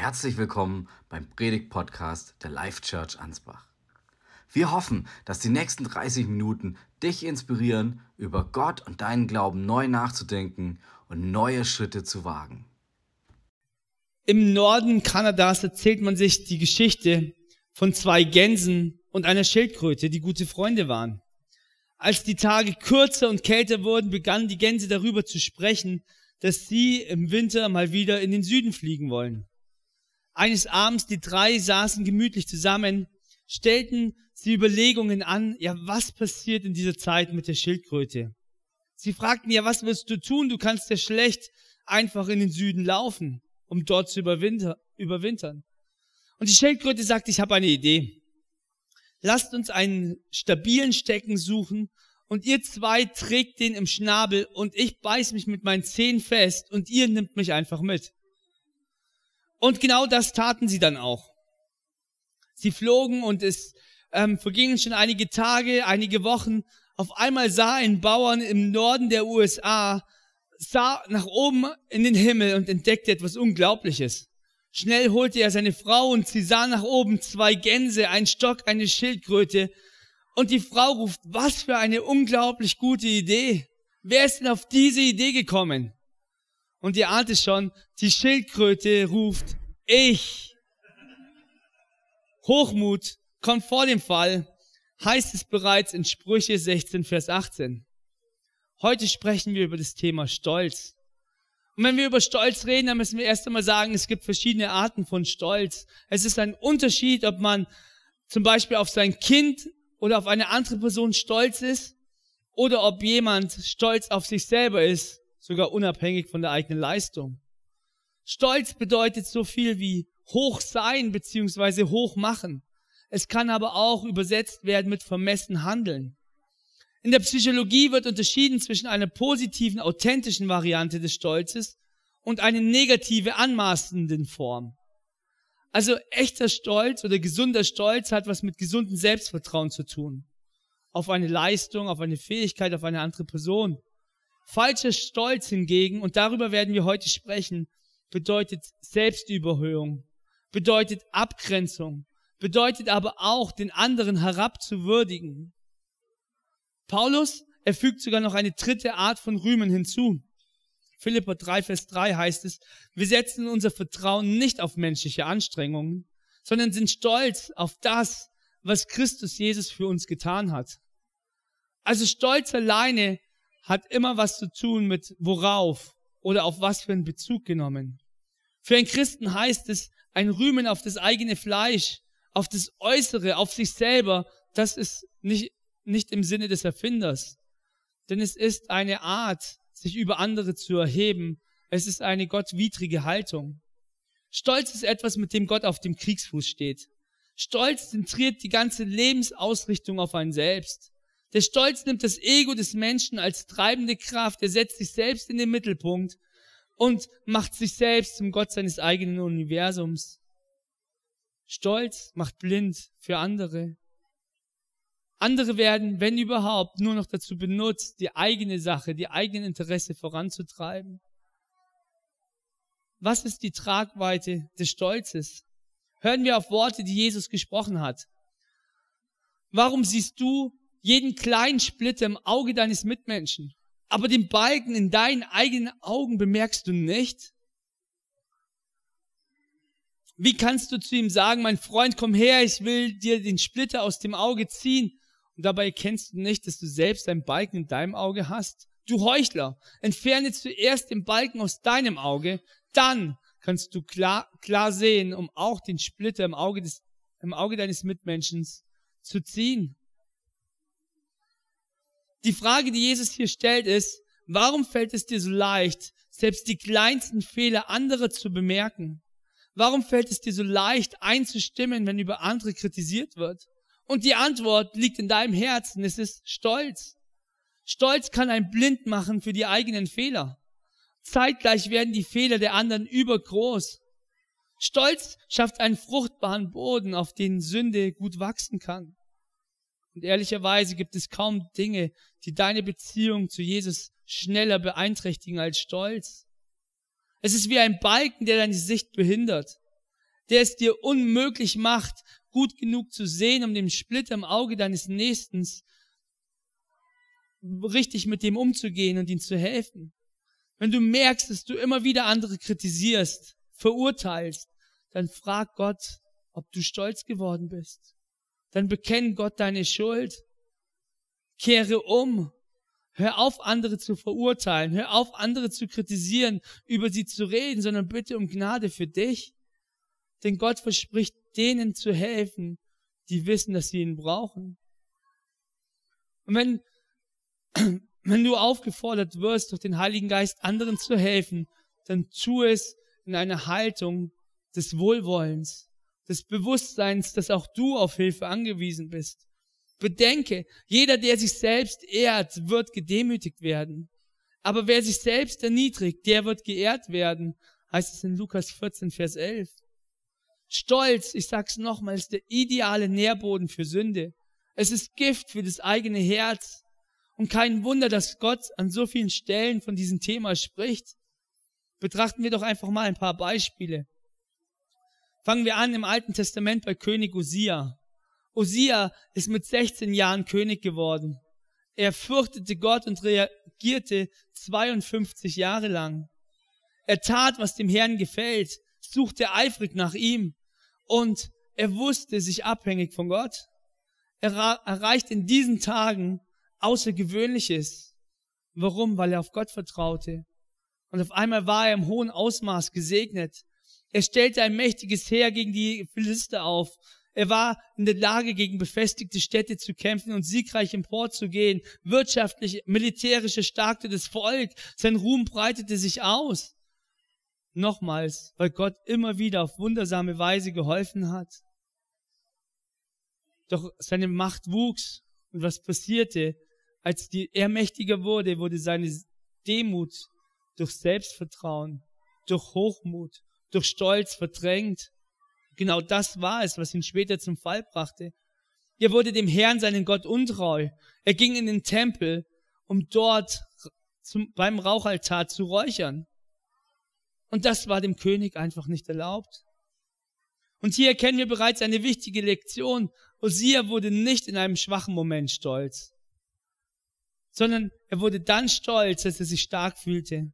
Herzlich willkommen beim Predigt-Podcast der Life Church Ansbach. Wir hoffen, dass die nächsten 30 Minuten dich inspirieren, über Gott und deinen Glauben neu nachzudenken und neue Schritte zu wagen. Im Norden Kanadas erzählt man sich die Geschichte von zwei Gänsen und einer Schildkröte, die gute Freunde waren. Als die Tage kürzer und kälter wurden, begannen die Gänse darüber zu sprechen, dass sie im Winter mal wieder in den Süden fliegen wollen. Eines Abends, die drei saßen gemütlich zusammen, stellten sie Überlegungen an, ja, was passiert in dieser Zeit mit der Schildkröte? Sie fragten, ja, was wirst du tun? Du kannst ja schlecht einfach in den Süden laufen, um dort zu überwinter, überwintern. Und die Schildkröte sagt, ich habe eine Idee. Lasst uns einen stabilen Stecken suchen und ihr zwei trägt den im Schnabel und ich beiß mich mit meinen Zehen fest und ihr nimmt mich einfach mit. Und genau das taten sie dann auch. Sie flogen und es ähm, vergingen schon einige Tage, einige Wochen. Auf einmal sah ein Bauern im Norden der USA, sah nach oben in den Himmel und entdeckte etwas Unglaubliches. Schnell holte er seine Frau und sie sah nach oben zwei Gänse, ein Stock, eine Schildkröte. Und die Frau ruft, was für eine unglaublich gute Idee. Wer ist denn auf diese Idee gekommen? Und ihr ahnt es schon, die Schildkröte ruft, ich. Hochmut kommt vor dem Fall, heißt es bereits in Sprüche 16, Vers 18. Heute sprechen wir über das Thema Stolz. Und wenn wir über Stolz reden, dann müssen wir erst einmal sagen, es gibt verschiedene Arten von Stolz. Es ist ein Unterschied, ob man zum Beispiel auf sein Kind oder auf eine andere Person stolz ist oder ob jemand stolz auf sich selber ist sogar unabhängig von der eigenen Leistung. Stolz bedeutet so viel wie hoch sein beziehungsweise hoch machen. Es kann aber auch übersetzt werden mit vermessen handeln. In der Psychologie wird unterschieden zwischen einer positiven, authentischen Variante des Stolzes und einer negative, anmaßenden Form. Also echter Stolz oder gesunder Stolz hat was mit gesundem Selbstvertrauen zu tun. Auf eine Leistung, auf eine Fähigkeit, auf eine andere Person. Falscher Stolz hingegen, und darüber werden wir heute sprechen, bedeutet Selbstüberhöhung, bedeutet Abgrenzung, bedeutet aber auch, den anderen herabzuwürdigen. Paulus, er fügt sogar noch eine dritte Art von Rühmen hinzu. Philippa 3, Vers 3 heißt es, wir setzen unser Vertrauen nicht auf menschliche Anstrengungen, sondern sind stolz auf das, was Christus Jesus für uns getan hat. Also Stolz alleine hat immer was zu tun mit worauf oder auf was für einen Bezug genommen. Für einen Christen heißt es, ein Rühmen auf das eigene Fleisch, auf das Äußere, auf sich selber, das ist nicht, nicht im Sinne des Erfinders. Denn es ist eine Art, sich über andere zu erheben. Es ist eine gottwidrige Haltung. Stolz ist etwas, mit dem Gott auf dem Kriegsfuß steht. Stolz zentriert die ganze Lebensausrichtung auf einen selbst. Der Stolz nimmt das Ego des Menschen als treibende Kraft, er setzt sich selbst in den Mittelpunkt und macht sich selbst zum Gott seines eigenen Universums. Stolz macht blind für andere. Andere werden, wenn überhaupt, nur noch dazu benutzt, die eigene Sache, die eigenen Interesse voranzutreiben. Was ist die Tragweite des Stolzes? Hören wir auf Worte, die Jesus gesprochen hat. Warum siehst du jeden kleinen Splitter im Auge deines Mitmenschen. Aber den Balken in deinen eigenen Augen bemerkst du nicht? Wie kannst du zu ihm sagen, mein Freund, komm her, ich will dir den Splitter aus dem Auge ziehen? Und dabei erkennst du nicht, dass du selbst einen Balken in deinem Auge hast? Du Heuchler, entferne zuerst den Balken aus deinem Auge, dann kannst du klar, klar sehen, um auch den Splitter im Auge, des, im Auge deines Mitmenschen zu ziehen. Die Frage, die Jesus hier stellt, ist, warum fällt es dir so leicht, selbst die kleinsten Fehler anderer zu bemerken? Warum fällt es dir so leicht einzustimmen, wenn über andere kritisiert wird? Und die Antwort liegt in deinem Herzen, es ist Stolz. Stolz kann einen blind machen für die eigenen Fehler. Zeitgleich werden die Fehler der anderen übergroß. Stolz schafft einen fruchtbaren Boden, auf den Sünde gut wachsen kann. Und ehrlicherweise gibt es kaum Dinge, die deine Beziehung zu Jesus schneller beeinträchtigen als Stolz. Es ist wie ein Balken, der deine Sicht behindert. der es dir unmöglich macht, gut genug zu sehen, um dem Splitter im Auge deines Nächsten richtig mit dem umzugehen und ihm zu helfen. Wenn du merkst, dass du immer wieder andere kritisierst, verurteilst, dann frag Gott, ob du stolz geworden bist. Dann bekenn Gott deine Schuld. Kehre um. Hör auf, andere zu verurteilen. Hör auf, andere zu kritisieren, über sie zu reden, sondern bitte um Gnade für dich. Denn Gott verspricht denen zu helfen, die wissen, dass sie ihn brauchen. Und wenn, wenn du aufgefordert wirst, durch den Heiligen Geist anderen zu helfen, dann tu es in einer Haltung des Wohlwollens, des Bewusstseins, dass auch du auf Hilfe angewiesen bist. Bedenke, jeder, der sich selbst ehrt, wird gedemütigt werden. Aber wer sich selbst erniedrigt, der wird geehrt werden, heißt es in Lukas 14, Vers 11. Stolz, ich sag's nochmal, ist der ideale Nährboden für Sünde. Es ist Gift für das eigene Herz. Und kein Wunder, dass Gott an so vielen Stellen von diesem Thema spricht. Betrachten wir doch einfach mal ein paar Beispiele. Fangen wir an im Alten Testament bei König Usia. Usia ist mit 16 Jahren König geworden. Er fürchtete Gott und reagierte 52 Jahre lang. Er tat, was dem Herrn gefällt, suchte eifrig nach ihm und er wusste sich abhängig von Gott. Er erreicht in diesen Tagen Außergewöhnliches. Warum? Weil er auf Gott vertraute. Und auf einmal war er im hohen Ausmaß gesegnet. Er stellte ein mächtiges Heer gegen die Philister auf. Er war in der Lage, gegen befestigte Städte zu kämpfen und siegreich emporzugehen. Wirtschaftlich, militärisch erstarkte das Volk. Sein Ruhm breitete sich aus. Nochmals, weil Gott immer wieder auf wundersame Weise geholfen hat. Doch seine Macht wuchs. Und was passierte? Als die, er mächtiger wurde, wurde seine Demut durch Selbstvertrauen, durch Hochmut, durch Stolz verdrängt. Genau das war es, was ihn später zum Fall brachte. Er wurde dem Herrn, seinen Gott, untreu. Er ging in den Tempel, um dort zum, beim Rauchaltar zu räuchern. Und das war dem König einfach nicht erlaubt. Und hier erkennen wir bereits eine wichtige Lektion. Osia wurde nicht in einem schwachen Moment stolz, sondern er wurde dann stolz, als er sich stark fühlte.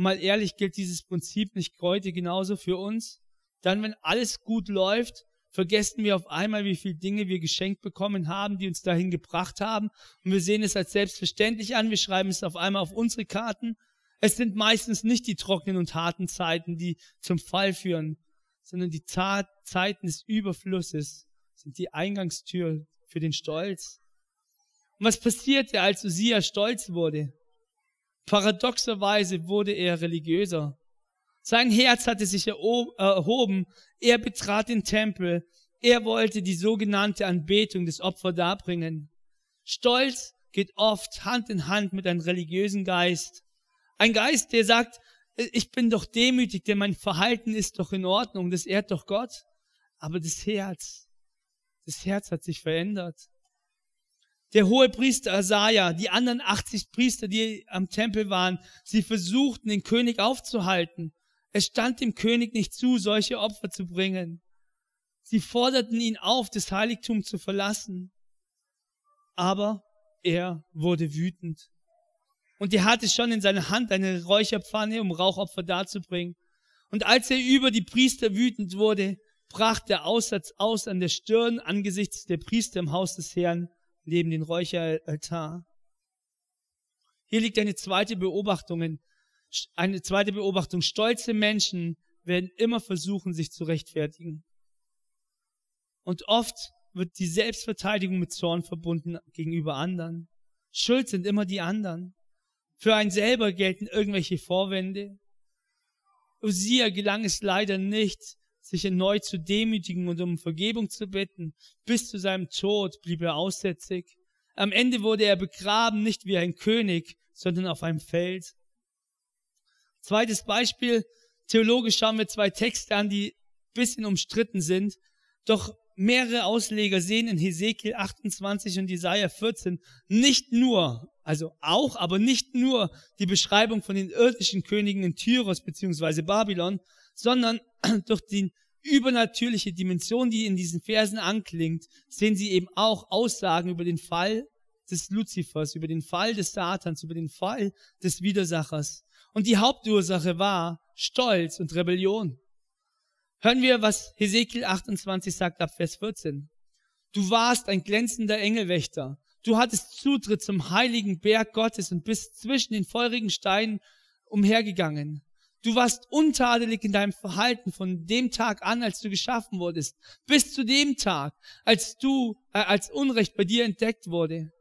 Mal ehrlich gilt dieses Prinzip nicht heute genauso für uns. Dann, wenn alles gut läuft, vergessen wir auf einmal, wie viele Dinge wir geschenkt bekommen haben, die uns dahin gebracht haben. Und wir sehen es als selbstverständlich an. Wir schreiben es auf einmal auf unsere Karten. Es sind meistens nicht die trockenen und harten Zeiten, die zum Fall führen, sondern die Zeiten des Überflusses sind die Eingangstür für den Stolz. Und was passierte, als Usia stolz wurde? Paradoxerweise wurde er religiöser. Sein Herz hatte sich erhoben. Er betrat den Tempel. Er wollte die sogenannte Anbetung des Opfer darbringen. Stolz geht oft Hand in Hand mit einem religiösen Geist. Ein Geist, der sagt, ich bin doch demütig, denn mein Verhalten ist doch in Ordnung, das ehrt doch Gott. Aber das Herz, das Herz hat sich verändert. Der hohe Priester Asaja, die anderen 80 Priester, die am Tempel waren, sie versuchten, den König aufzuhalten. Es stand dem König nicht zu, solche Opfer zu bringen. Sie forderten ihn auf, das Heiligtum zu verlassen. Aber er wurde wütend. Und er hatte schon in seiner Hand eine Räucherpfanne, um Rauchopfer darzubringen. Und als er über die Priester wütend wurde, brach der Aussatz aus an der Stirn angesichts der Priester im Haus des Herrn neben den Räucheraltar. Hier liegt eine zweite Beobachtung, eine zweite Beobachtung. Stolze Menschen werden immer versuchen, sich zu rechtfertigen. Und oft wird die Selbstverteidigung mit Zorn verbunden gegenüber anderen. Schuld sind immer die anderen. Für einen selber gelten irgendwelche Vorwände. Usia gelang es leider nicht, sich erneut zu demütigen und um Vergebung zu bitten. Bis zu seinem Tod blieb er aussätzig. Am Ende wurde er begraben, nicht wie ein König, sondern auf einem Feld. Zweites Beispiel. Theologisch schauen wir zwei Texte an, die bisschen umstritten sind. Doch mehrere Ausleger sehen in Hesekiel 28 und Jesaja 14 nicht nur, also auch, aber nicht nur die Beschreibung von den irdischen Königen in Tyros beziehungsweise Babylon, sondern durch die übernatürliche Dimension, die in diesen Versen anklingt, sehen sie eben auch Aussagen über den Fall des Luzifers, über den Fall des Satans, über den Fall des Widersachers. Und die Hauptursache war Stolz und Rebellion. Hören wir, was Hesekiel 28 sagt ab Vers 14. Du warst ein glänzender Engelwächter. Du hattest Zutritt zum heiligen Berg Gottes und bist zwischen den feurigen Steinen umhergegangen. Du warst untadelig in deinem Verhalten von dem Tag an, als du geschaffen wurdest, bis zu dem Tag, als du, äh, als Unrecht bei dir entdeckt wurde.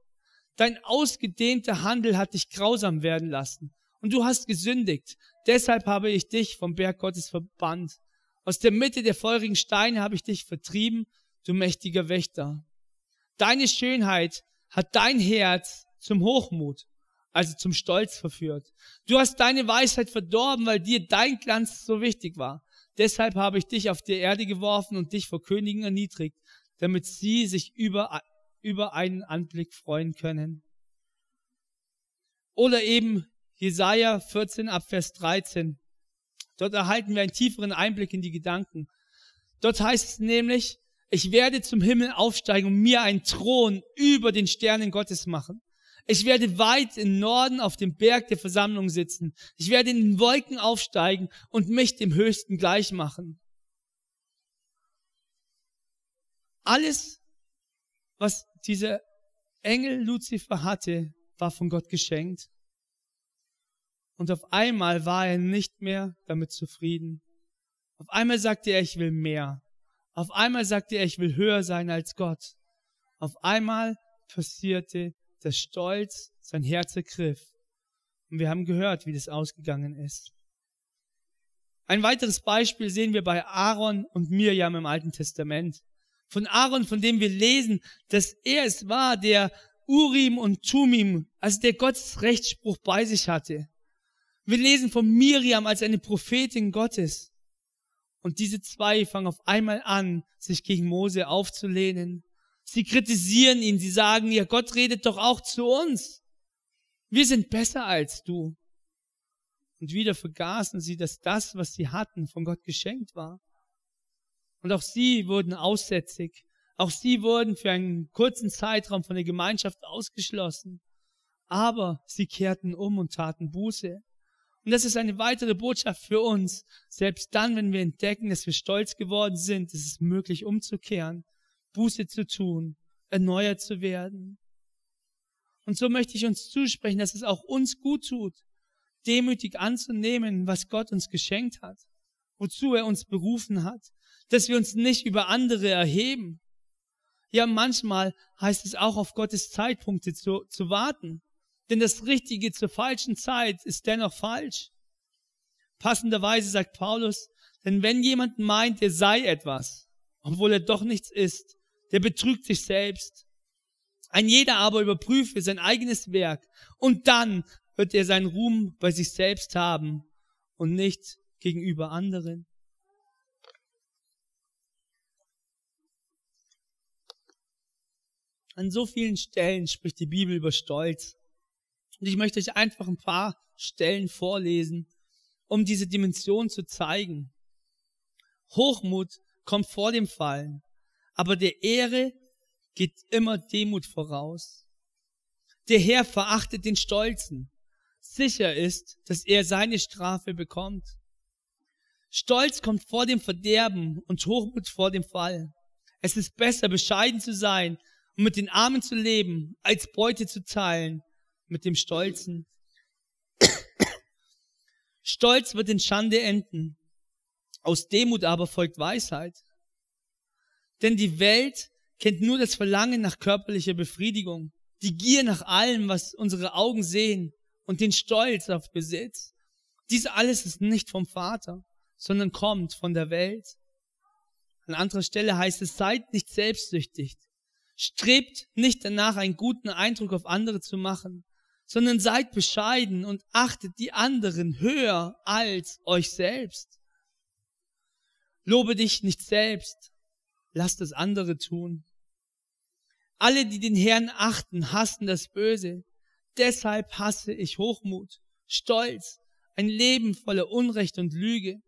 Dein ausgedehnter Handel hat dich grausam werden lassen und du hast gesündigt. Deshalb habe ich dich vom Berg Gottes verbannt. Aus der Mitte der feurigen Steine habe ich dich vertrieben, du mächtiger Wächter. Deine Schönheit hat dein Herz zum Hochmut, also zum Stolz verführt. Du hast deine Weisheit verdorben, weil dir dein Glanz so wichtig war. Deshalb habe ich dich auf die Erde geworfen und dich vor Königen erniedrigt, damit sie sich über über einen Anblick freuen können. Oder eben Jesaja 14 ab Vers 13. Dort erhalten wir einen tieferen Einblick in die Gedanken. Dort heißt es nämlich, ich werde zum Himmel aufsteigen und mir einen Thron über den Sternen Gottes machen. Ich werde weit im Norden auf dem Berg der Versammlung sitzen. Ich werde in den Wolken aufsteigen und mich dem Höchsten gleich machen. Alles, was dieser Engel Luzifer hatte, war von Gott geschenkt. Und auf einmal war er nicht mehr damit zufrieden. Auf einmal sagte er, ich will mehr. Auf einmal sagte er, ich will höher sein als Gott. Auf einmal passierte der Stolz, sein Herz ergriff. Und wir haben gehört, wie das ausgegangen ist. Ein weiteres Beispiel sehen wir bei Aaron und Mirjam im Alten Testament von Aaron, von dem wir lesen, dass er es war, der Urim und Tumim, also der Gottes Rechtsspruch bei sich hatte. Wir lesen von Miriam als eine Prophetin Gottes. Und diese zwei fangen auf einmal an, sich gegen Mose aufzulehnen. Sie kritisieren ihn, sie sagen, ja, Gott redet doch auch zu uns. Wir sind besser als du. Und wieder vergaßen sie, dass das, was sie hatten, von Gott geschenkt war. Und auch sie wurden aussätzig. Auch sie wurden für einen kurzen Zeitraum von der Gemeinschaft ausgeschlossen. Aber sie kehrten um und taten Buße. Und das ist eine weitere Botschaft für uns. Selbst dann, wenn wir entdecken, dass wir stolz geworden sind, ist es möglich umzukehren, Buße zu tun, erneuert zu werden. Und so möchte ich uns zusprechen, dass es auch uns gut tut, demütig anzunehmen, was Gott uns geschenkt hat, wozu er uns berufen hat, dass wir uns nicht über andere erheben. Ja, manchmal heißt es auch auf Gottes Zeitpunkte zu, zu warten. Denn das Richtige zur falschen Zeit ist dennoch falsch. Passenderweise sagt Paulus, denn wenn jemand meint, er sei etwas, obwohl er doch nichts ist, der betrügt sich selbst. Ein jeder aber überprüfe sein eigenes Werk und dann wird er seinen Ruhm bei sich selbst haben und nicht gegenüber anderen. An so vielen Stellen spricht die Bibel über Stolz. Und ich möchte euch einfach ein paar Stellen vorlesen, um diese Dimension zu zeigen. Hochmut kommt vor dem Fallen, aber der Ehre geht immer Demut voraus. Der Herr verachtet den Stolzen. Sicher ist, dass er seine Strafe bekommt. Stolz kommt vor dem Verderben und Hochmut vor dem Fall. Es ist besser, bescheiden zu sein und mit den Armen zu leben, als Beute zu teilen mit dem Stolzen. Stolz wird in Schande enden. Aus Demut aber folgt Weisheit. Denn die Welt kennt nur das Verlangen nach körperlicher Befriedigung, die Gier nach allem, was unsere Augen sehen und den Stolz auf Besitz. Dies alles ist nicht vom Vater, sondern kommt von der Welt. An anderer Stelle heißt es, seid nicht selbstsüchtig, Strebt nicht danach, einen guten Eindruck auf andere zu machen, sondern seid bescheiden und achtet die anderen höher als euch selbst. Lobe dich nicht selbst, lass das andere tun. Alle, die den Herrn achten, hassen das Böse. Deshalb hasse ich Hochmut, Stolz, ein Leben voller Unrecht und Lüge.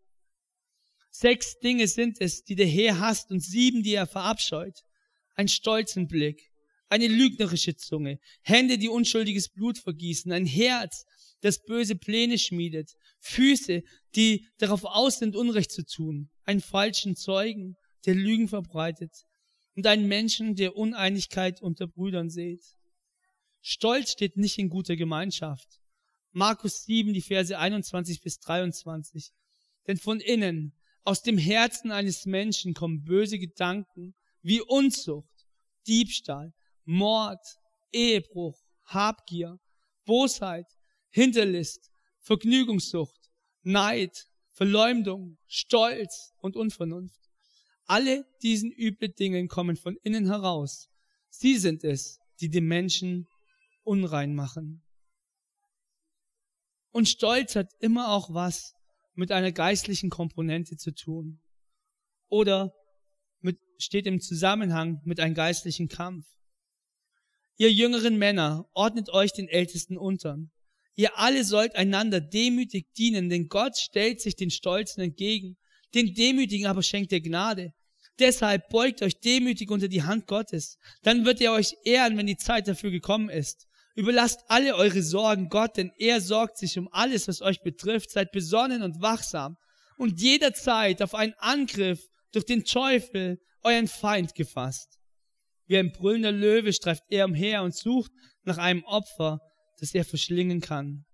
Sechs Dinge sind es, die der Herr hasst und sieben, die er verabscheut. Ein stolzen Blick, eine lügnerische Zunge, Hände, die unschuldiges Blut vergießen, ein Herz, das böse Pläne schmiedet, Füße, die darauf aus sind, Unrecht zu tun, einen falschen Zeugen, der Lügen verbreitet und einen Menschen, der Uneinigkeit unter Brüdern sät. Stolz steht nicht in guter Gemeinschaft. Markus 7, die Verse 21 bis 23. Denn von innen, aus dem Herzen eines Menschen kommen böse Gedanken wie Unzucht, Diebstahl, Mord, Ehebruch, Habgier, Bosheit, Hinterlist, Vergnügungssucht, Neid, Verleumdung, Stolz und Unvernunft. Alle diesen üble Dingen kommen von innen heraus. Sie sind es, die den Menschen unrein machen. Und Stolz hat immer auch was mit einer geistlichen Komponente zu tun. Oder mit, steht im Zusammenhang mit einem geistlichen Kampf. Ihr jüngeren Männer, ordnet euch den Ältesten untern. Ihr alle sollt einander demütig dienen, denn Gott stellt sich den Stolzen entgegen, den Demütigen aber schenkt er Gnade. Deshalb beugt euch demütig unter die Hand Gottes. Dann wird er euch ehren, wenn die Zeit dafür gekommen ist. Überlasst alle eure Sorgen Gott, denn er sorgt sich um alles, was euch betrifft. Seid besonnen und wachsam und jederzeit auf einen Angriff durch den Teufel, euren Feind, gefasst. Wie ein brüllender Löwe streift er umher und sucht nach einem Opfer, das er verschlingen kann.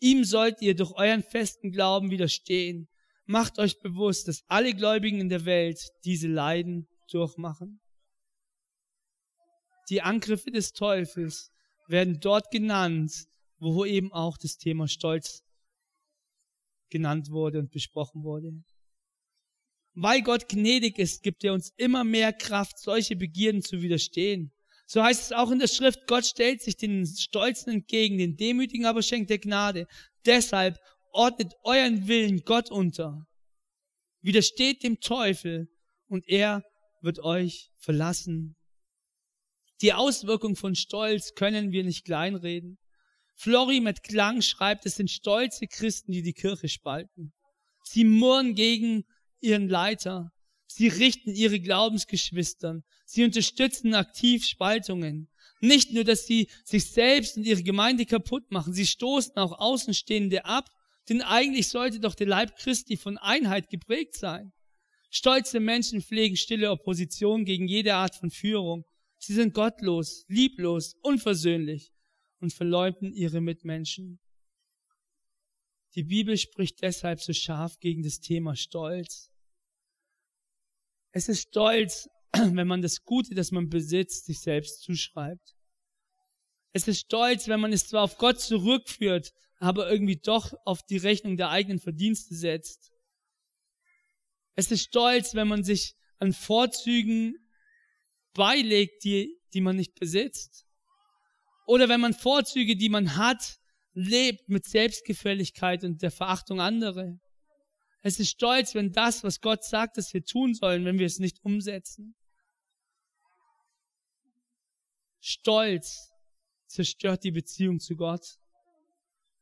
Ihm sollt ihr durch euren festen Glauben widerstehen. Macht euch bewusst, dass alle Gläubigen in der Welt diese Leiden durchmachen. Die Angriffe des Teufels werden dort genannt, wo eben auch das Thema Stolz genannt wurde und besprochen wurde. Weil Gott gnädig ist, gibt er uns immer mehr Kraft, solche Begierden zu widerstehen. So heißt es auch in der Schrift, Gott stellt sich den Stolzen entgegen, den Demütigen aber schenkt er Gnade. Deshalb ordnet euren Willen Gott unter. Widersteht dem Teufel und er wird euch verlassen die Auswirkung von Stolz können wir nicht kleinreden. Flori mit Klang schreibt, es sind stolze Christen, die die Kirche spalten. Sie murren gegen ihren Leiter. Sie richten ihre Glaubensgeschwistern. Sie unterstützen aktiv Spaltungen. Nicht nur, dass sie sich selbst und ihre Gemeinde kaputt machen, sie stoßen auch Außenstehende ab, denn eigentlich sollte doch der Leib Christi von Einheit geprägt sein. Stolze Menschen pflegen stille Opposition gegen jede Art von Führung Sie sind gottlos, lieblos, unversöhnlich und verleumden ihre Mitmenschen. Die Bibel spricht deshalb so scharf gegen das Thema Stolz. Es ist Stolz, wenn man das Gute, das man besitzt, sich selbst zuschreibt. Es ist Stolz, wenn man es zwar auf Gott zurückführt, aber irgendwie doch auf die Rechnung der eigenen Verdienste setzt. Es ist Stolz, wenn man sich an Vorzügen beilegt, die, die man nicht besitzt. Oder wenn man Vorzüge, die man hat, lebt mit Selbstgefälligkeit und der Verachtung anderer. Es ist stolz, wenn das, was Gott sagt, dass wir tun sollen, wenn wir es nicht umsetzen. Stolz zerstört die Beziehung zu Gott.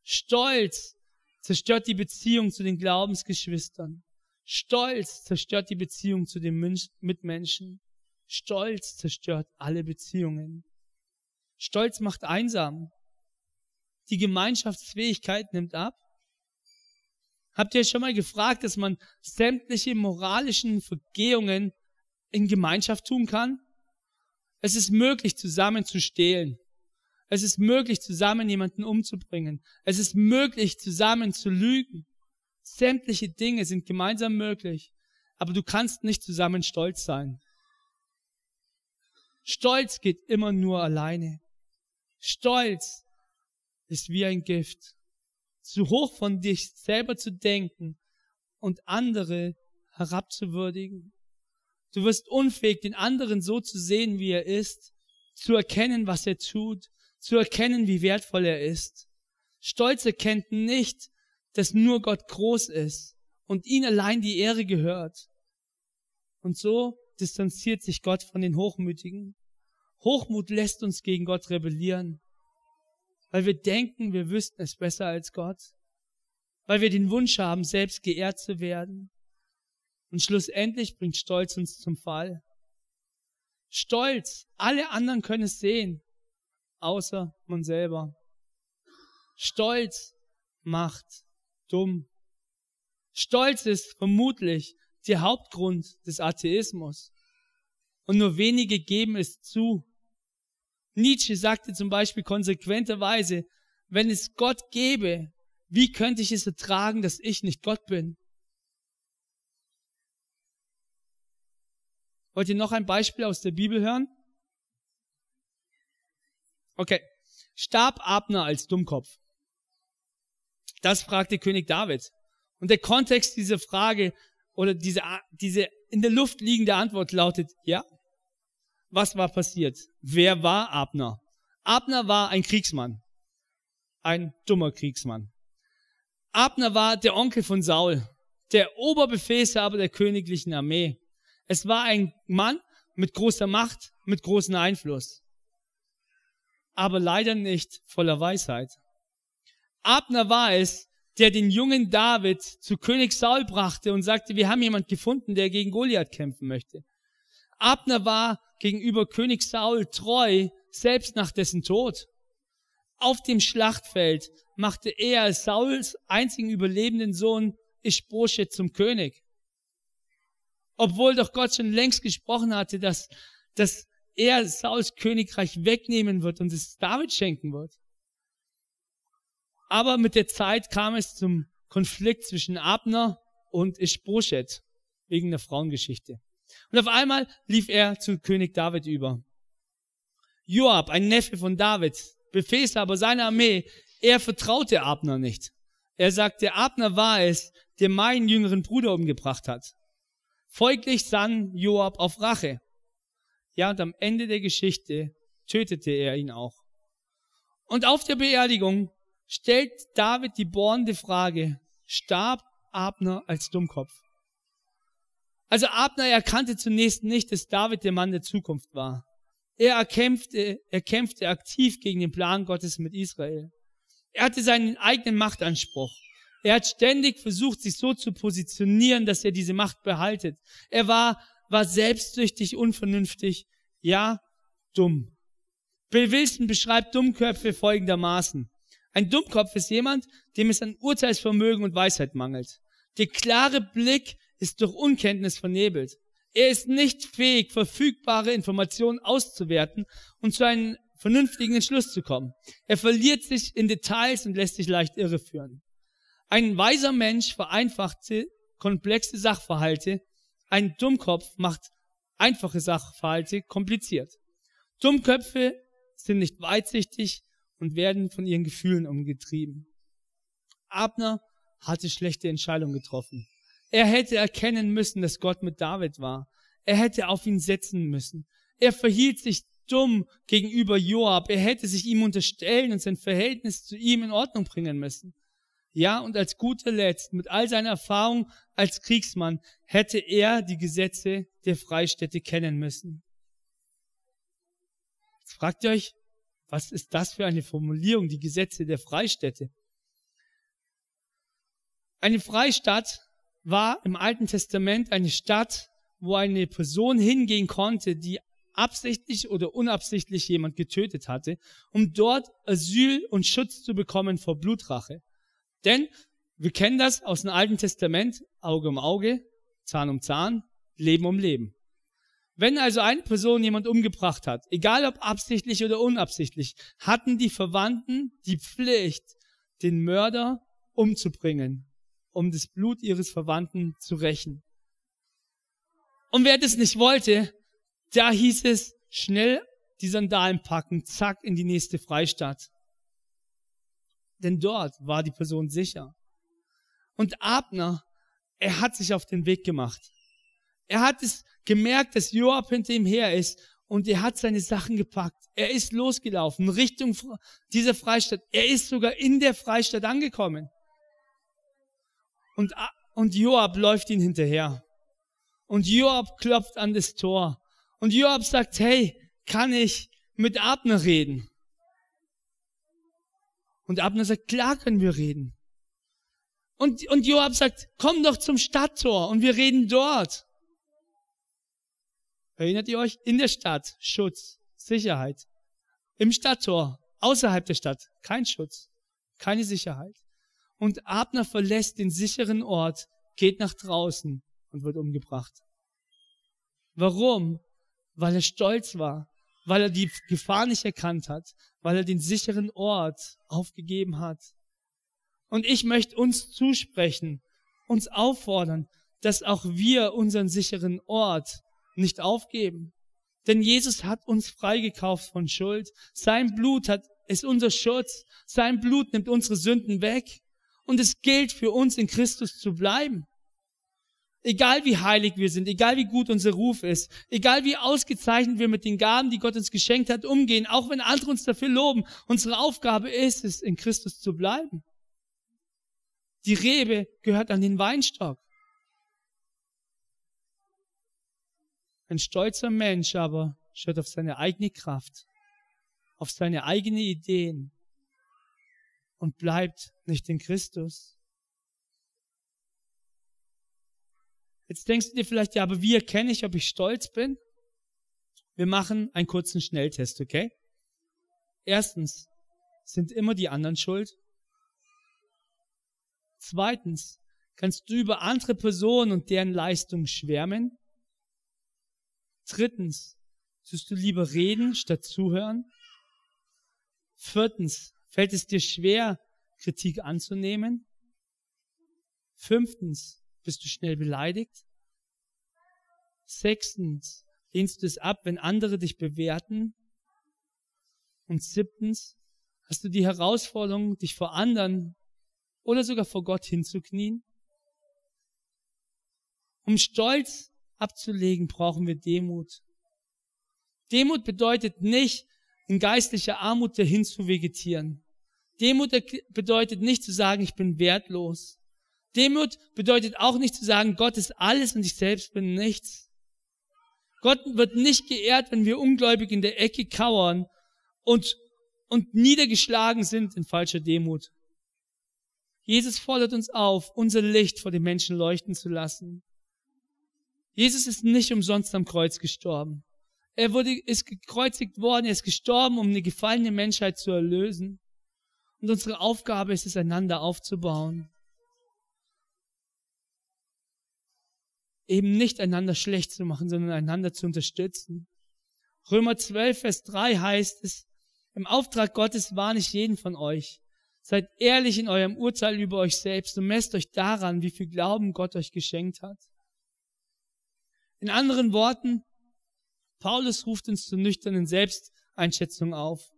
Stolz zerstört die Beziehung zu den Glaubensgeschwistern. Stolz zerstört die Beziehung zu den Mitmenschen. Stolz zerstört alle Beziehungen. Stolz macht einsam. Die Gemeinschaftsfähigkeit nimmt ab. Habt ihr schon mal gefragt, dass man sämtliche moralischen Vergehungen in Gemeinschaft tun kann? Es ist möglich, zusammen zu stehlen. Es ist möglich, zusammen jemanden umzubringen. Es ist möglich, zusammen zu lügen. Sämtliche Dinge sind gemeinsam möglich. Aber du kannst nicht zusammen stolz sein. Stolz geht immer nur alleine. Stolz ist wie ein Gift. Zu hoch von dich selber zu denken und andere herabzuwürdigen. Du wirst unfähig, den anderen so zu sehen, wie er ist, zu erkennen, was er tut, zu erkennen, wie wertvoll er ist. Stolz erkennt nicht, dass nur Gott groß ist und ihn allein die Ehre gehört. Und so distanziert sich Gott von den Hochmütigen. Hochmut lässt uns gegen Gott rebellieren, weil wir denken, wir wüssten es besser als Gott, weil wir den Wunsch haben, selbst geehrt zu werden. Und schlussendlich bringt Stolz uns zum Fall. Stolz, alle anderen können es sehen, außer man selber. Stolz macht dumm. Stolz ist vermutlich der Hauptgrund des Atheismus. Und nur wenige geben es zu. Nietzsche sagte zum Beispiel konsequenterweise, wenn es Gott gäbe, wie könnte ich es ertragen, dass ich nicht Gott bin? Wollt ihr noch ein Beispiel aus der Bibel hören? Okay. Starb Abner als Dummkopf? Das fragte König David. Und der Kontext dieser Frage oder diese, diese in der Luft liegende Antwort lautet, ja. Was war passiert? Wer war Abner? Abner war ein Kriegsmann. Ein dummer Kriegsmann. Abner war der Onkel von Saul, der Oberbefehlshaber der königlichen Armee. Es war ein Mann mit großer Macht, mit großem Einfluss. Aber leider nicht voller Weisheit. Abner war es, der den jungen David zu König Saul brachte und sagte, wir haben jemand gefunden, der gegen Goliath kämpfen möchte. Abner war gegenüber König Saul treu, selbst nach dessen Tod. Auf dem Schlachtfeld machte er Sauls einzigen überlebenden Sohn Ischboschet zum König. Obwohl doch Gott schon längst gesprochen hatte, dass, dass er Sauls Königreich wegnehmen wird und es David schenken wird. Aber mit der Zeit kam es zum Konflikt zwischen Abner und Ischboschet wegen der Frauengeschichte. Und auf einmal lief er zu König David über. Joab, ein Neffe von David, Befehlshaber seiner Armee, er vertraute Abner nicht. Er sagte, Abner war es, der meinen jüngeren Bruder umgebracht hat. Folglich sann Joab auf Rache. Ja, und am Ende der Geschichte tötete er ihn auch. Und auf der Beerdigung stellt David die bohrende Frage, starb Abner als Dummkopf? Also Abner erkannte zunächst nicht, dass David der Mann der Zukunft war. Er erkämpfte, er kämpfte aktiv gegen den Plan Gottes mit Israel. Er hatte seinen eigenen Machtanspruch. Er hat ständig versucht, sich so zu positionieren, dass er diese Macht behaltet. Er war, war selbstsüchtig, unvernünftig, ja, dumm. Bill Wilson beschreibt Dummköpfe folgendermaßen. Ein Dummkopf ist jemand, dem es an Urteilsvermögen und Weisheit mangelt. Der klare Blick ist durch Unkenntnis vernebelt. Er ist nicht fähig, verfügbare Informationen auszuwerten und zu einem vernünftigen Entschluss zu kommen. Er verliert sich in Details und lässt sich leicht irreführen. Ein weiser Mensch vereinfachte komplexe Sachverhalte. Ein Dummkopf macht einfache Sachverhalte kompliziert. Dummköpfe sind nicht weitsichtig, und werden von ihren Gefühlen umgetrieben. Abner hatte schlechte Entscheidungen getroffen. Er hätte erkennen müssen, dass Gott mit David war. Er hätte auf ihn setzen müssen. Er verhielt sich dumm gegenüber Joab. Er hätte sich ihm unterstellen und sein Verhältnis zu ihm in Ordnung bringen müssen. Ja, und als guter Letzt, mit all seiner Erfahrung als Kriegsmann, hätte er die Gesetze der Freistädte kennen müssen. Jetzt fragt ihr euch, was ist das für eine Formulierung, die Gesetze der Freistädte? Eine Freistadt war im Alten Testament eine Stadt, wo eine Person hingehen konnte, die absichtlich oder unabsichtlich jemand getötet hatte, um dort Asyl und Schutz zu bekommen vor Blutrache. Denn wir kennen das aus dem Alten Testament, Auge um Auge, Zahn um Zahn, Leben um Leben. Wenn also eine Person jemand umgebracht hat, egal ob absichtlich oder unabsichtlich, hatten die Verwandten die Pflicht, den Mörder umzubringen, um das Blut ihres Verwandten zu rächen. Und wer das nicht wollte, da hieß es schnell die Sandalen packen, zack, in die nächste Freistadt. Denn dort war die Person sicher. Und Abner, er hat sich auf den Weg gemacht. Er hat es gemerkt, dass Joab hinter ihm her ist und er hat seine Sachen gepackt. Er ist losgelaufen Richtung dieser Freistadt. Er ist sogar in der Freistadt angekommen. Und, und Joab läuft ihn hinterher. Und Joab klopft an das Tor. Und Joab sagt, hey, kann ich mit Abner reden? Und Abner sagt, klar können wir reden. Und, und Joab sagt, komm doch zum Stadttor und wir reden dort. Erinnert ihr euch? In der Stadt, Schutz, Sicherheit. Im Stadttor, außerhalb der Stadt, kein Schutz, keine Sicherheit. Und Abner verlässt den sicheren Ort, geht nach draußen und wird umgebracht. Warum? Weil er stolz war, weil er die Gefahr nicht erkannt hat, weil er den sicheren Ort aufgegeben hat. Und ich möchte uns zusprechen, uns auffordern, dass auch wir unseren sicheren Ort nicht aufgeben. Denn Jesus hat uns freigekauft von Schuld. Sein Blut hat, ist unser Schutz. Sein Blut nimmt unsere Sünden weg. Und es gilt für uns in Christus zu bleiben. Egal wie heilig wir sind, egal wie gut unser Ruf ist, egal wie ausgezeichnet wir mit den Gaben, die Gott uns geschenkt hat, umgehen, auch wenn andere uns dafür loben, unsere Aufgabe ist es, in Christus zu bleiben. Die Rebe gehört an den Weinstock. Ein stolzer Mensch aber schaut auf seine eigene Kraft, auf seine eigenen Ideen und bleibt nicht in Christus. Jetzt denkst du dir vielleicht, ja, aber wie erkenne ich, ob ich stolz bin? Wir machen einen kurzen Schnelltest, okay? Erstens, sind immer die anderen schuld? Zweitens, kannst du über andere Personen und deren Leistung schwärmen? Drittens, tust du lieber reden statt zuhören? Viertens, fällt es dir schwer, Kritik anzunehmen? Fünftens, bist du schnell beleidigt? Sechstens, lehnst du es ab, wenn andere dich bewerten? Und siebtens, hast du die Herausforderung, dich vor anderen oder sogar vor Gott hinzuknien? Um Stolz abzulegen, brauchen wir Demut. Demut bedeutet nicht, in geistlicher Armut dahin zu vegetieren. Demut bedeutet nicht zu sagen, ich bin wertlos. Demut bedeutet auch nicht zu sagen, Gott ist alles und ich selbst bin nichts. Gott wird nicht geehrt, wenn wir ungläubig in der Ecke kauern und, und niedergeschlagen sind in falscher Demut. Jesus fordert uns auf, unser Licht vor den Menschen leuchten zu lassen. Jesus ist nicht umsonst am Kreuz gestorben. Er wurde, ist gekreuzigt worden, er ist gestorben, um eine gefallene Menschheit zu erlösen. Und unsere Aufgabe ist es, einander aufzubauen. Eben nicht einander schlecht zu machen, sondern einander zu unterstützen. Römer 12, Vers 3 heißt es, im Auftrag Gottes warne ich jeden von euch. Seid ehrlich in eurem Urteil über euch selbst und messt euch daran, wie viel Glauben Gott euch geschenkt hat. In anderen Worten, Paulus ruft uns zur nüchternen Selbsteinschätzung auf.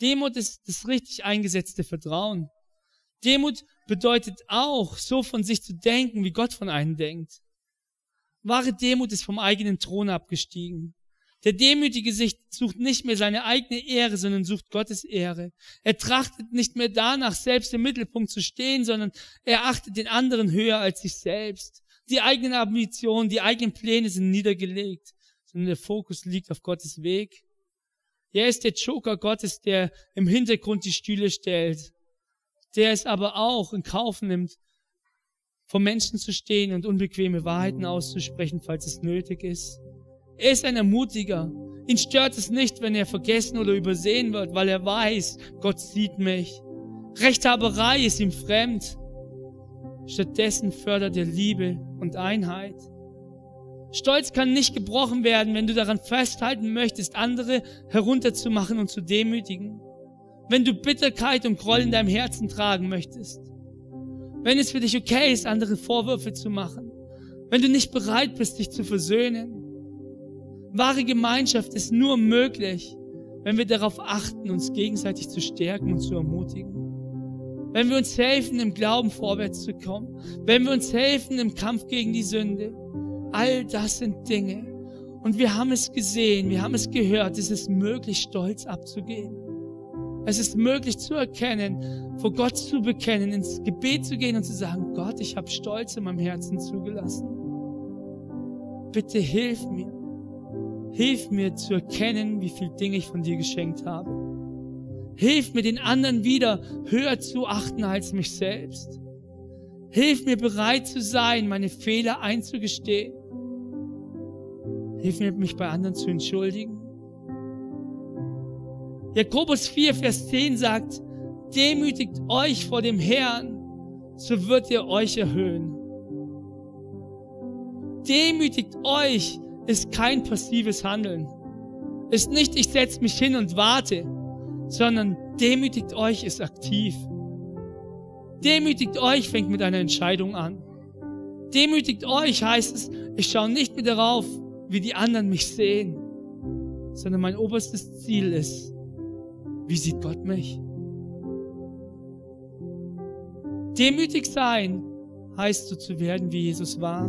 Demut ist das richtig eingesetzte Vertrauen. Demut bedeutet auch, so von sich zu denken, wie Gott von einem denkt. Wahre Demut ist vom eigenen Thron abgestiegen. Der demütige Sicht sucht nicht mehr seine eigene Ehre, sondern sucht Gottes Ehre. Er trachtet nicht mehr danach, selbst im Mittelpunkt zu stehen, sondern er achtet den anderen höher als sich selbst. Die eigenen Ambitionen, die eigenen Pläne sind niedergelegt, sondern der Fokus liegt auf Gottes Weg. Er ist der Joker Gottes, der im Hintergrund die Stühle stellt, der es aber auch in Kauf nimmt, vor Menschen zu stehen und unbequeme Wahrheiten auszusprechen, falls es nötig ist. Er ist ein Ermutiger. Ihn stört es nicht, wenn er vergessen oder übersehen wird, weil er weiß, Gott sieht mich. Rechthaberei ist ihm fremd. Stattdessen fördert er Liebe und Einheit. Stolz kann nicht gebrochen werden, wenn du daran festhalten möchtest, andere herunterzumachen und zu demütigen. Wenn du Bitterkeit und Groll in deinem Herzen tragen möchtest. Wenn es für dich okay ist, andere Vorwürfe zu machen. Wenn du nicht bereit bist, dich zu versöhnen. Wahre Gemeinschaft ist nur möglich, wenn wir darauf achten, uns gegenseitig zu stärken und zu ermutigen. Wenn wir uns helfen, im Glauben vorwärts zu kommen. Wenn wir uns helfen im Kampf gegen die Sünde. All das sind Dinge. Und wir haben es gesehen, wir haben es gehört, es ist möglich, Stolz abzugeben. Es ist möglich zu erkennen, vor Gott zu bekennen, ins Gebet zu gehen und zu sagen, Gott, ich habe Stolz in meinem Herzen zugelassen. Bitte hilf mir. Hilf mir zu erkennen, wie viele Dinge ich von dir geschenkt habe. Hilf mir, den anderen wieder höher zu achten als mich selbst. Hilf mir bereit zu sein, meine Fehler einzugestehen. Hilf mir, mich bei anderen zu entschuldigen. Jakobus 4, Vers 10 sagt, demütigt euch vor dem Herrn, so wird er euch erhöhen. Demütigt euch ist kein passives Handeln. Ist nicht, ich setze mich hin und warte, sondern demütigt euch ist aktiv. Demütigt euch fängt mit einer Entscheidung an. Demütigt euch heißt es, ich schaue nicht mehr darauf, wie die anderen mich sehen, sondern mein oberstes Ziel ist, wie sieht Gott mich? Demütig sein heißt so zu werden, wie Jesus war.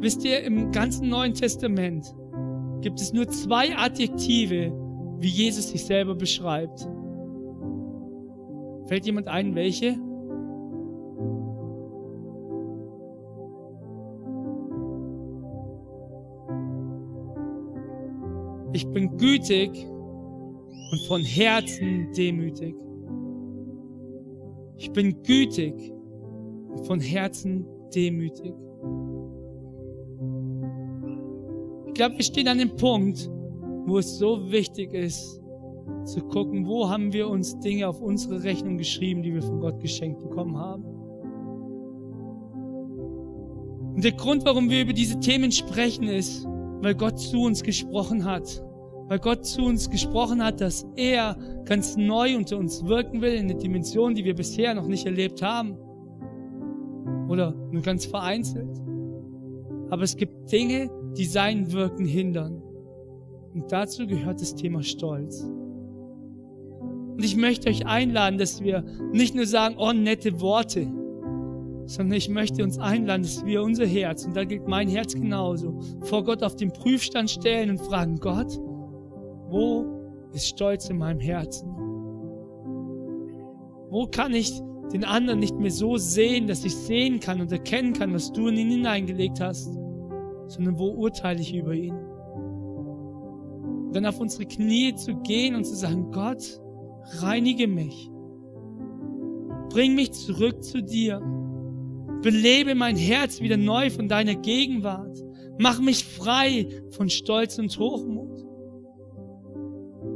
Wisst ihr, im ganzen Neuen Testament gibt es nur zwei Adjektive, wie Jesus sich selber beschreibt. Fällt jemand ein, welche? Ich bin gütig und von Herzen demütig. Ich bin gütig und von Herzen demütig. Ich glaube, wir stehen an dem Punkt, wo es so wichtig ist, zu gucken, wo haben wir uns Dinge auf unsere Rechnung geschrieben, die wir von Gott geschenkt bekommen haben. Und der Grund, warum wir über diese Themen sprechen, ist, weil Gott zu uns gesprochen hat. Weil Gott zu uns gesprochen hat, dass er ganz neu unter uns wirken will in eine Dimension, die wir bisher noch nicht erlebt haben. Oder nur ganz vereinzelt. Aber es gibt Dinge, die sein Wirken hindern. Und dazu gehört das Thema Stolz. Und ich möchte euch einladen, dass wir nicht nur sagen, oh, nette Worte, sondern ich möchte uns einladen, dass wir unser Herz, und da gilt mein Herz genauso, vor Gott auf den Prüfstand stellen und fragen, Gott, wo ist Stolz in meinem Herzen? Wo kann ich den anderen nicht mehr so sehen, dass ich sehen kann und erkennen kann, was du in ihn hineingelegt hast, sondern wo urteile ich über ihn? Und dann auf unsere Knie zu gehen und zu sagen, Gott, reinige mich. Bring mich zurück zu dir. Belebe mein Herz wieder neu von deiner Gegenwart. Mach mich frei von Stolz und Hochmut.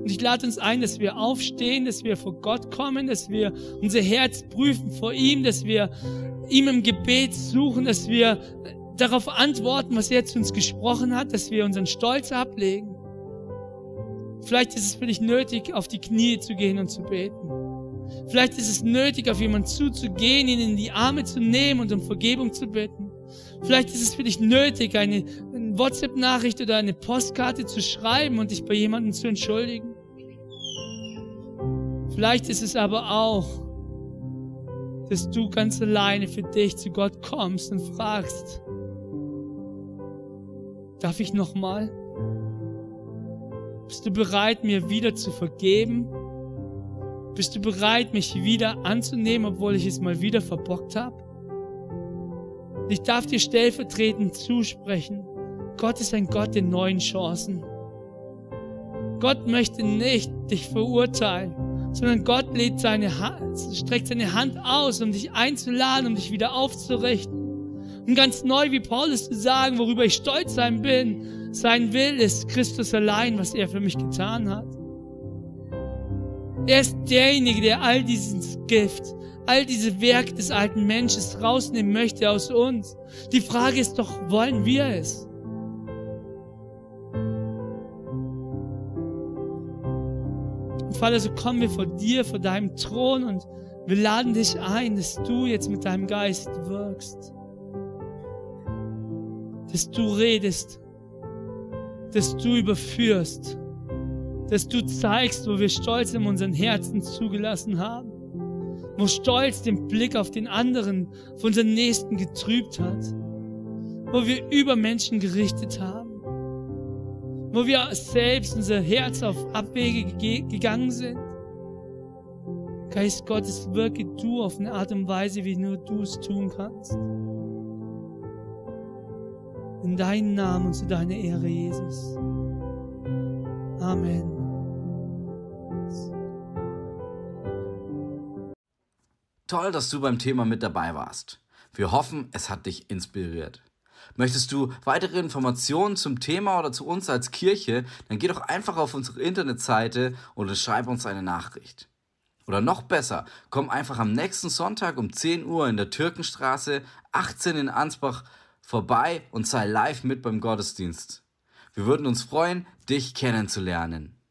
Und ich lade uns ein, dass wir aufstehen, dass wir vor Gott kommen, dass wir unser Herz prüfen vor ihm, dass wir ihm im Gebet suchen, dass wir darauf antworten, was er zu uns gesprochen hat, dass wir unseren Stolz ablegen. Vielleicht ist es für dich nötig, auf die Knie zu gehen und zu beten. Vielleicht ist es nötig, auf jemanden zuzugehen, ihn in die Arme zu nehmen und um Vergebung zu bitten. Vielleicht ist es für dich nötig, eine, WhatsApp-Nachricht oder eine Postkarte zu schreiben und dich bei jemandem zu entschuldigen. Vielleicht ist es aber auch, dass du ganz alleine für dich zu Gott kommst und fragst, darf ich nochmal? Bist du bereit, mir wieder zu vergeben? Bist du bereit, mich wieder anzunehmen, obwohl ich es mal wieder verbockt habe? Ich darf dir stellvertretend zusprechen, Gott ist ein Gott der neuen Chancen. Gott möchte nicht dich verurteilen, sondern Gott lädt seine Hand, streckt seine Hand aus, um dich einzuladen, um dich wieder aufzurichten. Und ganz neu wie Paulus zu sagen, worüber ich stolz sein bin, sein will, ist Christus allein, was er für mich getan hat. Er ist derjenige, der all dieses Gift, all diese Werke des alten Menschen rausnehmen möchte aus uns. Die Frage ist doch, wollen wir es? Vater, so kommen wir vor dir, vor deinem Thron und wir laden dich ein, dass du jetzt mit deinem Geist wirkst. Dass du redest, dass du überführst, dass du zeigst, wo wir Stolz in unseren Herzen zugelassen haben, wo Stolz den Blick auf den anderen, auf unseren Nächsten getrübt hat, wo wir über Menschen gerichtet haben, wo wir selbst unser Herz auf Abwege gegangen sind. Geist Gottes, wirke du auf eine Art und Weise, wie nur du es tun kannst. In deinen Namen und zu deiner Ehre, Jesus. Amen. Toll, dass du beim Thema mit dabei warst. Wir hoffen, es hat dich inspiriert. Möchtest du weitere Informationen zum Thema oder zu uns als Kirche, dann geh doch einfach auf unsere Internetseite oder schreib uns eine Nachricht. Oder noch besser, komm einfach am nächsten Sonntag um 10 Uhr in der Türkenstraße 18 in Ansbach vorbei und sei live mit beim Gottesdienst. Wir würden uns freuen, dich kennenzulernen.